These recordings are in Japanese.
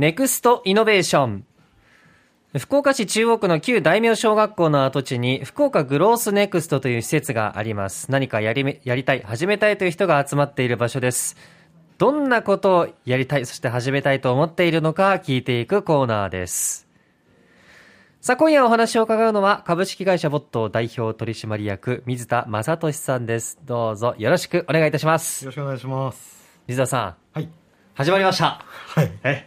ネクストイノベーション。福岡市中央区の旧大名小学校の跡地に福岡グロースネクストという施設があります。何かやりやりたい、始めたいという人が集まっている場所です。どんなことをやりたい、そして始めたいと思っているのか聞いていくコーナーです。さあ、今夜お話を伺うのは、株式会社ボット代表取締役、水田正俊さんです。どうぞよろしくお願いいたします。よろしくお願いします。水田さん、はい。始まりました。はい。え、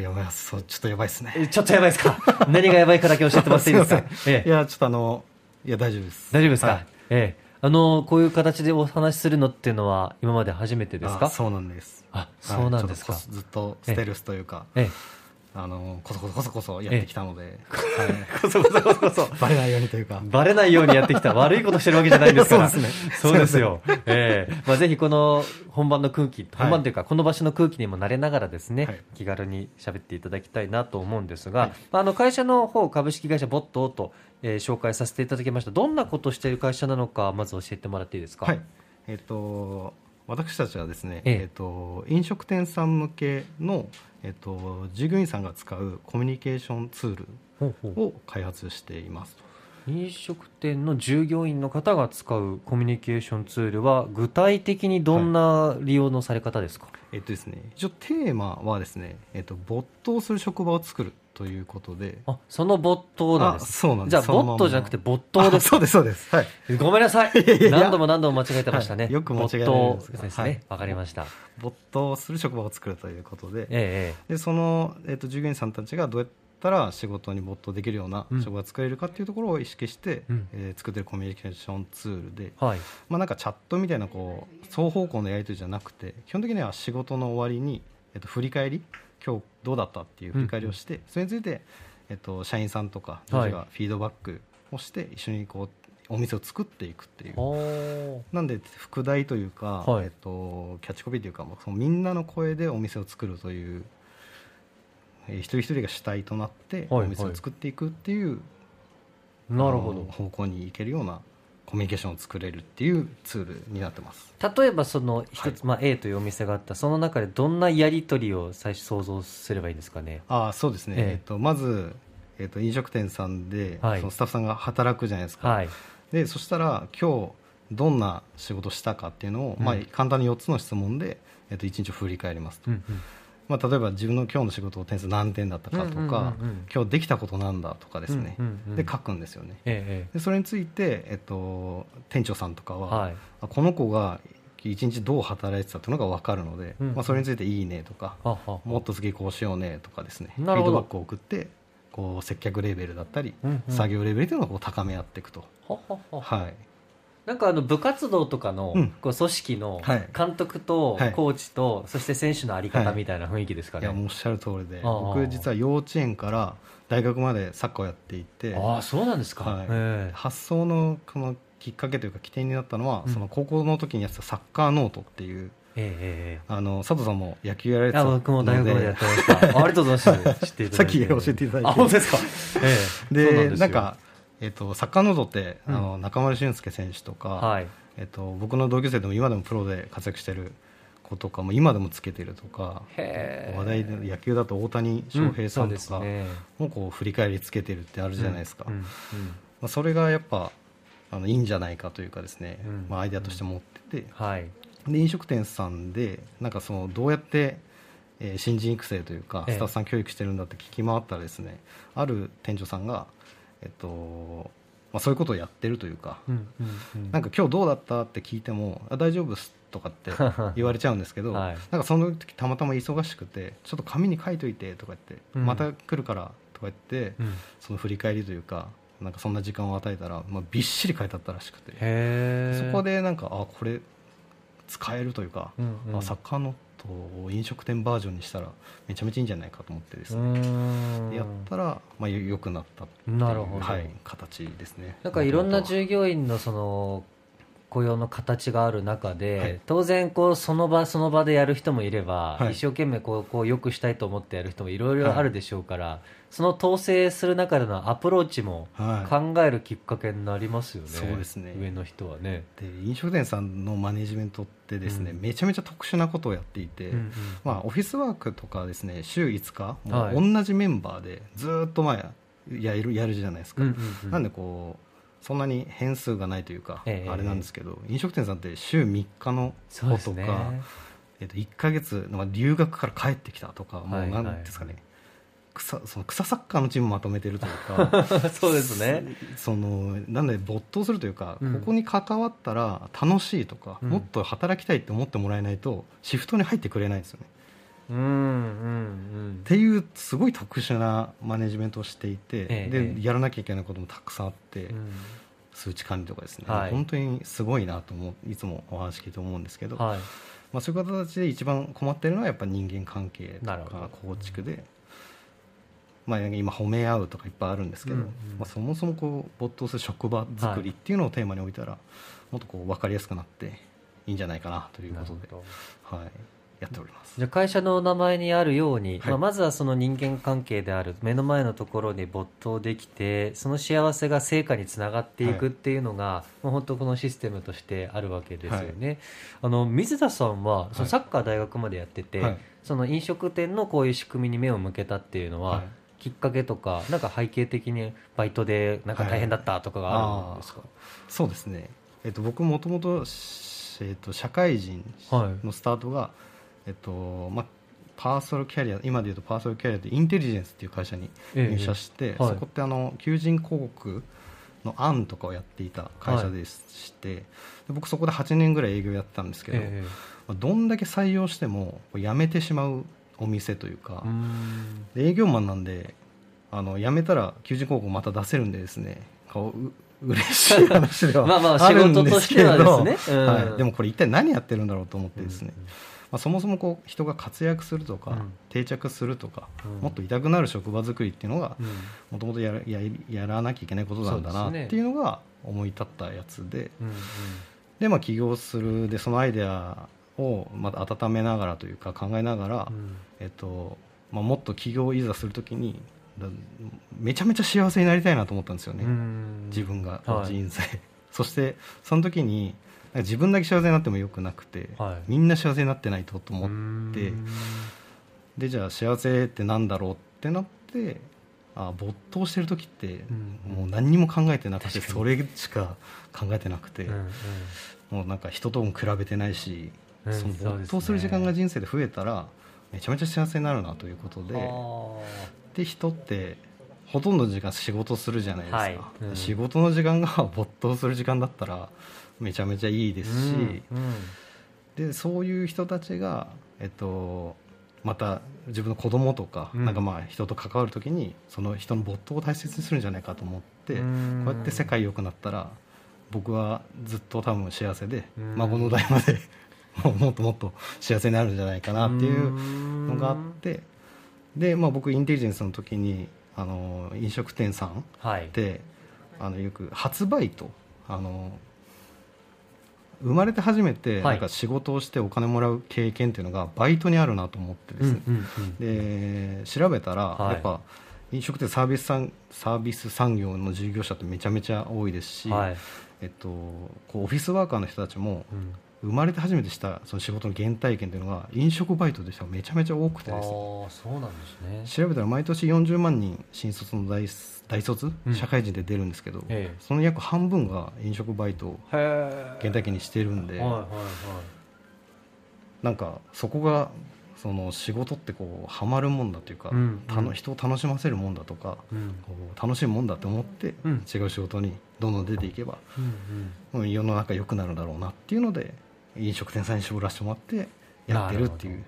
やばい。そう、ちょっとやばいですね。えちょっとやばいですか？何がやばいかだけ教えてもらっていいですか？すいません。いや、ちょっとあの、いや、大丈夫です。大丈夫ですか、はいええ。あの、こういう形でお話しするのっていうのは、今まで初めてですか？あそうなんです。あそうなんですかはいずっとステルスというか、えあの、こそこそこそこそやってきたので。こそこそこそこそ。バレないようにというか、バレないようにやってきた悪いことしてるわけじゃないんですから。そうですねそうですよ。ええまあぜひこの本番の空気、本番というか、この場所の空気にも慣れながらですね、はい気軽に喋っていただきたいなと思うんですが、はいあの会社の方、株式会社ボットと、えー紹介させていただきました。どんなことをしている会社なのか、まず教えてもらっていいですか？はい。えっ、と、私たちはですね、ええ。えっ、と、飲食店さん向けの、えっ、と、従業員さんが使うコミュニケーションツールを開発していますと。飲食店の従業員の方が使うコミュニケーションツールは具体的にどんな利用のされ方ですか、えっとですね、一応テーマはですね、えっと、没頭する職場を作るということで、あその没頭なんです。あそうなんです。じゃあボットじゃなくて没頭ですそうです、そうです。はい。ごめんなさい。何度も何度も間違えてましたね、はい。よく間違え没頭んですね。わ、はい。かりました。没頭する職場を作るということで、ええでその、えっと、従業員さんたちがどうやったら仕事に没頭できるようなうん。職場を作れるかっていうところを意識して、うん。えー作ってるコミュニケーションツールで、ええはい。まあ、なんかチャットみたいなこう双方向のやり取りじゃなくて基本的には仕事の終わりに、えっと、振り返り今日どうだったっていう振り返りをして、それについて、えっと、社員さんとか上司がフィードバックをして一緒にこうお店を作っていくっていう。なんで副題というか、はい。えっと、キャッチコピーというかもうそのみんなの声でお店を作るという、えー一人一人が主体となってはいお店を作っていくっていう、なるほど。方向に行けるようなコミュニケーションを作れるっていうツールになってます。例えばその一つ、はい。まあ、A というお店があった。その中でどんなやり取りを最初想像すればいいんですかね？あそうですね、ええ。えっと、まず、えっと、飲食店さんで、はい。そのスタッフさんが働くじゃないですか、はい。でそしたら今日どんな仕事したかっていうのを、うん。まあ、簡単に4つの質問で、えっと、1日を振り返りますと、うんうんまあ、例えば自分の今日の仕事点数何点だったかとか、今日できたことなんだとかですね、で書くんですよね。えでそれについて、えっと、店長さんとかは、はい。あこの子が一日どう働いてたっていうのが分かるので、うんまあ、それについていいねとか、もっと次こうしようねとかですね。フィードバックを送ってこう接客レベルだったり、うんうん。作業レベルというのをこう高め合っていくと、ははははい、なんかあの部活動とかのうん。こう組織のはい。監督とはい。コーチとそして選手のあり方はい。みたいな雰囲気ですかね。いやもうおっしゃる通りで。僕実は幼稚園から大学までサッカーをやっていて。ああそうなんですか。はい。ええ。発想のこのきっかけというか起点になったのは、うん。その高校の時にやってたサッカーノートっていうえええあの佐藤さんも野球やられてたので僕も大学までやってました。あありがとうございます。さっき教えていただいて。あ本当ですか。ええ。でなんか、えっとサッカーノートって、うん。あの中村俊輔選手とか、はい。えっと、僕の同級生でも今でもプロで活躍してる子とかも今でもつけてるとか話題で野球だと大谷翔平さんとかもこう振り返りつけてるってあるじゃないですか、まあ、それがやっぱあのいいんじゃないかというかですね、うん。まあ、アイデアとして持ってて、はい。で飲食店さんでなんかそのどうやって、えー新人育成というかええ。スタッフさん教育してるんだって聞き回ったらですねある店長さんが、えっとまあ、そういうことをやってるというか、うんうんうん。なんか今日どうだったって聞いてもあ大丈夫っすとかって 言われちゃうんですけど、はい。なんかその時たまたま忙しくてちょっと紙に書いといてとか言って、うん。また来るからとか言って、うん。その振り返りというかなんかそんな時間を与えたら、まあ、びっしり書いてあったらしくて。そこでなんかあこれ使えるというか、うんうん。あサッカーノートを飲食店バージョンにしたらめちゃめちゃいいんじゃないかと思ってですうね、やったら、まあ、よ良くなったっていうなるほど。はい、形ですね。なんかいろんな従業員のその雇用の形がある中で、はい。当然こうその場その場でやる人もいれば、はい。一生懸命こうこう良くしたいと思ってやる人もいろいろあるでしょうから、その統制する中でのアプローチもはい。考えるきっかけになりますよね、そうですね。上の人はね。で飲食店さんのマネジメントってですね、うん。めちゃめちゃ特殊なことをやっていて、うんうん。まあ、オフィスワークとかですね週5日同じメンバーでずーっと前やるやるじゃないですか、うんうんうん。なんでこうそんなに変数がないというか、ええ。あれなんですけど飲食店さんって週3日の子とか、えっと、1か月、まあ、留学から帰ってきたとか、もはい。うなんですかね。草その草サッカーのチームまとめてるというか そうですね。そのなんで没頭するというか、うん。ここに関わったら楽しいとか、うん。もっと働きたいって思ってもらえないとシフトに入ってくれないんですよねうんうんっていうすごい特殊なマネジメントをしていて、ええでやらなきゃいけないこともたくさんあって、数値管理とかですね、はい。本当にすごいなと思ういつもお話聞いて思うんですけど、はい。まあ、そういう形で一番困ってるのはやっぱ人間関係とかど。構築で、まあ、今褒め合うとかいっぱいあるんですけど、うんうん。まあ、そもそもこう没頭する職場作りっていうのをテーマに置いたら、もっとこう分かりやすくなっていいんじゃないかなということで。はい、やっております。じゃあ会社の名前にあるように、はい。まあ、まずはその人間関係である目の前のところに没頭できてその幸せが成果につながっていくっていうのが、もう本当このシステムとしてあるわけですよね、あの水田さんはそのサッカー大学までやってて、はい。その飲食店のこういう仕組みに目を向けたっていうのは、はい。きっかけとかなんか背景的にバイトでなんか大変だったとかがあるんですか、そうですね、えっと、僕もともと、えっと、社会人はい。のスタートが、えっとまあ、パーソルキャリア今でいうとパーソルキャリアでインテリジェンスっていう会社にええ。入社して、はい。そこってあの求人広告の案とかをやっていた会社でして、で僕そこで8年ぐらい営業やってたんですけど、えまあどんだけ採用しても辞めてしまうお店というか営業マンなんであの辞めたら求人広告また出せるんでですね嬉しい話では まあまあ仕事としてはですね。うん。はい、でもこれ一体何やってるんだろうと思ってですね、うんまあ、そもそもこう人が活躍するとか、うん。定着するとか、うん。もっと痛くなる職場作りっていうのがうん。もともとやらややらなきゃいけないことなんだなっていうのが思い立ったやつで。うんで、まあ、起業するでそのアイデアをまた温めながらというか考えながら、うん。えっとまあ、もっと起業をいざするときにだめちゃめちゃ幸せになりたいなと思ったんですよね、うん。自分がはい。人生、そしてその時に自分だけ幸せになってもよくなくて、はい。みんな幸せになってないとと思って。うん。でじゃあ幸せってなんだろうってなってあ没頭してる時ってうん。もう何にも考えてなくてそれしか考えてなくて、うんうん。もうなんか人とも比べてないし、うんその没頭する時間が人生で増えたらめちゃめちゃ幸せになるなということで。はで人ってほとんどの時間仕事するじゃないですか、はい。うん。仕事の時間が没頭する時間だったらめちゃめちゃいいであすし、うんうん。でそういう人たちが、えっと、また自分の子供とか,、うん。なんかまあ人と関わる時にその人の没頭を大切にするんじゃないかと思って、うん。こうやって世界良くなったら僕はずっと多分幸せで、うん。孫の代まで もっともっと幸せになるんじゃないかなっていうのがあって。で、まあ、僕インテリジェンスの時にあの飲食店さんはい。であのよく初バイト。あの生まれて初めてはい。なんか仕事をしてお金もらう経験っていうのがバイトにあるなと思ってですね、で調べたら、はい。やっぱ飲食店サービス産サービス産業の従業者ってめちゃめちゃ多いですし、はい。えっと、こうオフィスワーカーの人たちもうん生まれて初めてしたその仕事の原体験っていうのが飲食バイトでした。らめちゃめちゃ多くてですね。そうなんですね。調べたら毎年40万人新卒の大大卒、うん。社会人で出るんですけど、ええ。その約半分が飲食バイトを原体験にしてるんで、はいはいはい。なんかそこがその仕事ってこうハマるもんだというか、うんたの人を楽しませるもんだとか、うん。こう楽しいもんだって思って、うん。違う仕事にどんどん出ていけば、うん。うん世の中良くなるだろうなっていうので飲食店さんに絞らせてもらってやってるっていなう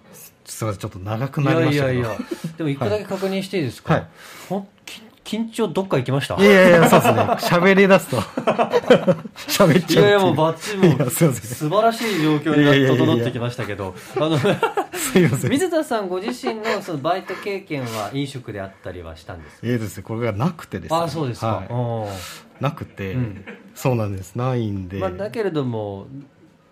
すみませんちょっと長くなりましたけど。やいやいや。でも一個だけ確認していいですか、はい。ほ緊張どっか行きました？いやいやいやそうですね。喋り出すと。喋っいちゃうっていう。やいやもうバッチリもいう素晴らしい状況いやいやいやに整ってきましたけど。あのすいません。水田さんご自身のそのバイト経験は飲食であったりはしたんですか？ええですねこれがなくてですね。ああそうですか、はい。なくて、うん。そうなんです。ないんで、まあ、だけれども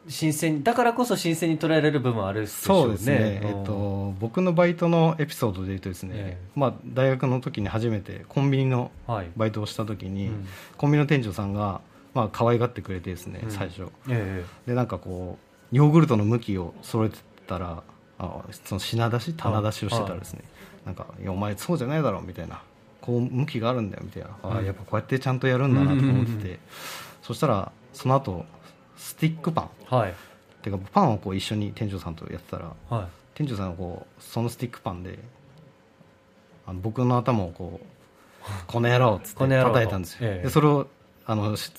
新鮮だからこそ新鮮に捉えられる部分はあるでしょうね。そうですね、えっと、僕のバイトのエピソードで言うとですね、えまあ、大学の時に初めてコンビニのはい。バイトをした時に、うん。コンビニの店長さんが、まあ可愛がってくれてですね、うん。最初。えでなんかこうヨーグルトの向きを揃えてたらあその品出し棚出しをしてたらですね、なんか「いやお前そうじゃないだろ」みたいな「こう向きがあるんだよ」みたいな、あうん。やっぱこうやってちゃんとやるんだなと思ってて、そしたらその後スティックパン。えはい。っていうかパンをこう一緒に店長さんとやってたらは店長さんがこうそのスティックパンであの僕の頭をこう「この野郎」っつって叩いたんですよ、ええ。でそれをあのし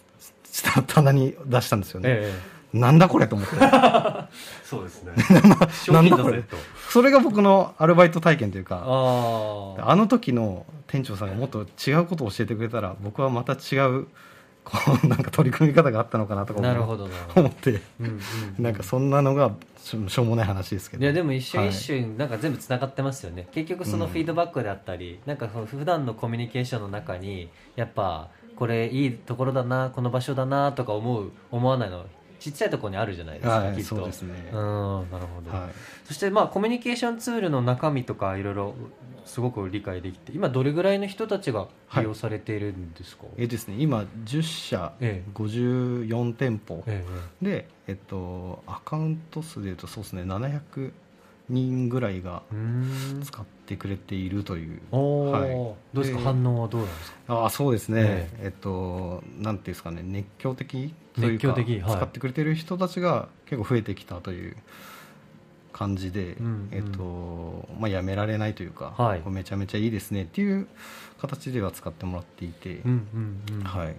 下 棚に出したんですよね、ええ。なんだこれと思って。そうですね。なんだこれ。とそれが僕のアルバイト体験というかあの時の店長さんがもっと違うことを教えてくれたら僕はまた違うこうなんか取り組み方があったのかなとか思って。うんうんなんかそんなのがしょしょうもない話ですけど。いやでも一瞬はい一瞬なんか全部つながってますよね、結局そのフィードバックであったり、なんかその普段のコミュニケーションの中にやっぱこれいいところだなこの場所だなとか思う思わないのちっちゃいところにあるじゃないですか、はいきっと。そうですね。うんなるほど、はい。そしてまあコミュニケーションツールの中身とかいろいろすごく理解できて今どれぐらいの人たちが利用されているんですか、えーですね今10社ええ。54店舗。えで、えっと、アカウント数でいうとそうですね700人ぐらいが使ってくれているという。はい。どうですか？で反応はどうなんですか？ああそうですね、え。えっとなんていうんですかね熱狂的というか熱狂的はい。使ってくれてる人たちが結構増えてきたという感じで、うんうん。えっとまあ、やめられないというか、はい。めちゃめちゃいいですねっていう形では使ってもらっていて、うんうんうん。はい、なる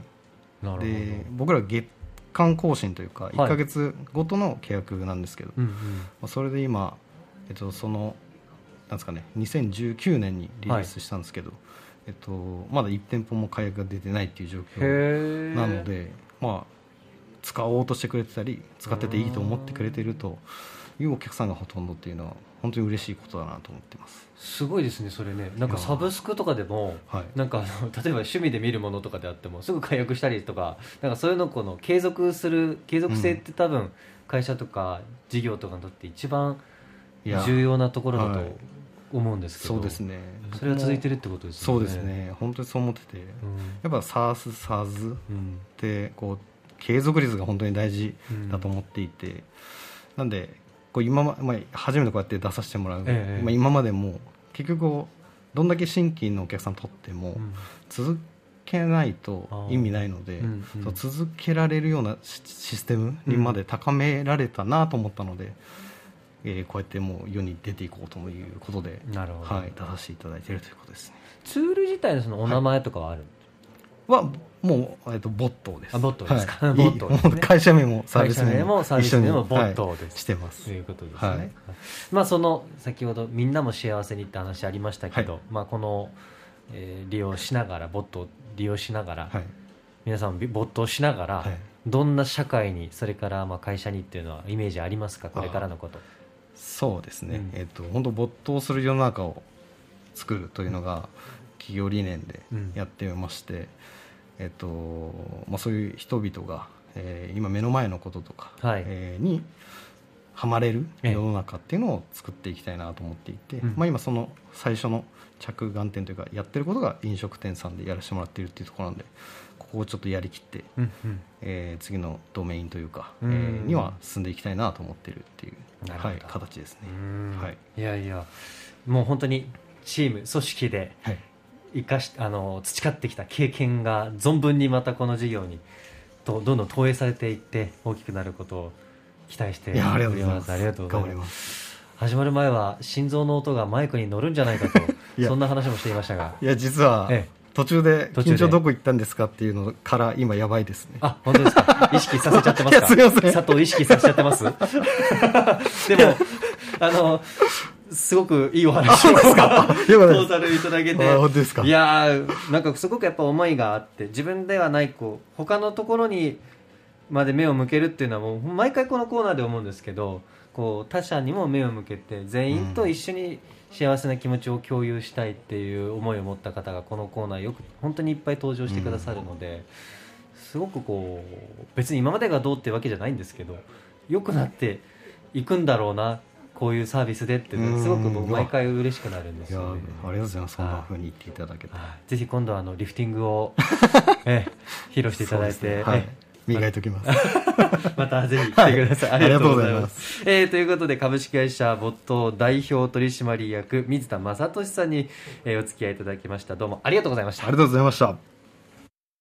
ほど。で僕ら月間更新というか1か月ごとの契約なんですけど、うんうん。まあそれで今、えっと、そのなんですかね2019年にリリースしたんですけど、えっと、まだ1店舗も解約が出てないっていう状況なので、まあ、使おうとしてくれてたり使ってていいと思ってくれてるというお客さんがほとんどっていうのは本当に嬉しいことだなと思ってます。すごいですねそれね。なんかサブスクとかでもはい。なんかあの例えば趣味で見るものとかであってもすぐ解約したりとかなんかそういうのこの継続する継続性って多分会社とか事業とかにとって一番重要なところだとはい。思うんですけど、そうですね。それは続いてるるってことですね。うですね。本当にそう思ってて、うん。やっぱ SARS、SARS うんってこう継続率が本当に大事だと思っていて、なんでこう今ま、まあ、初めてこうやって出させてもらう、ええまあ、今までも結局どんだけ新規のお客さん取っても、うん。続けないと意味ないので、うんうん。続けられるようなシシステムにまで高められたなと思ったので、えーこうやってもう世に出ていこうということで、なるほど、はい、出させていただいているということですね。ツール自体のそのお名前とかはある、はもう、えっと、ボットです。あボットですか。はい、ボットですね。会社名もサービス名もサービス名もボットはい。ですしてます。と。いうことですね、はい。まあその先ほどみんなも幸せにって話ありましたけど、はい。まあこの、えー利用しながらボットを利用しながら、はい。皆さんも没頭しながら、はい。どんな社会にそれからまあ会社にっていうのはイメージありますか？これからのこと。そうですね。うん。えっと、本当没頭する世の中を作るというのが企業理念でうん。やってまして、えっと、まあそういう人々が、えー今目の前のこととか、はい。えーにはまれるええ。世の中っていうのを作っていきたいなと思っていて、うん。まあ今その最初の着眼点というかやってることが飲食店さんでやらせてもらっているっていうところなんでここをちょっとやりきって、うんうん。えー次のドメインというか、うんえーには進んでいきたいなと思っているっていう、はい、形ですね。うん。はい。いやいやもう本当にチーム組織ではい生かしあの培ってきた経験が存分にまたこの事業にとどんどん投影されていって大きくなることを期待しておりいやありがとうございます。ありがとうございまます。す。始まる前は心臓の音がマイクに乗るんじゃないかと そんな話もしていましたが。いや実は、ええ。途中で途中で。緊張どこ行ったんですかっていうのから今やばいですね。あ本当ですか。意識させちゃってますか。す佐藤意識させちゃってます？でもあのすごくいいお話をトータルいた。だけてあ本当ですか？いやーなんかすごくやっぱ思いがあって自分ではないこう他のところにまで目を向けるっていうのはもう毎回このコーナーで思うんですけどこう他者にも目を向けて全員と一緒に幸せな気持ちを共有したいっていう思いを持った方がこのコーナーよく本当にいっぱい登場してくださるので、すごくこう別に今までがどうってわけじゃないんですけど良くなっていくんだろうなこういうサービスでってすごく僕うん毎回嬉しくなるんですよ、ね、ありがとうございます。そんなふうに言っていただけて。はい。ぜひ今度はあのリフティングを、ええ披露していただいて、ねはいええ。磨いておきます。またぜひ来てください。はい。ありがとうございま。ます。えーということで、株式会社没頭代表取締役、水田正俊さんに、えーお付き合いいただきました。どうもありがとうございました。あり。がとうございました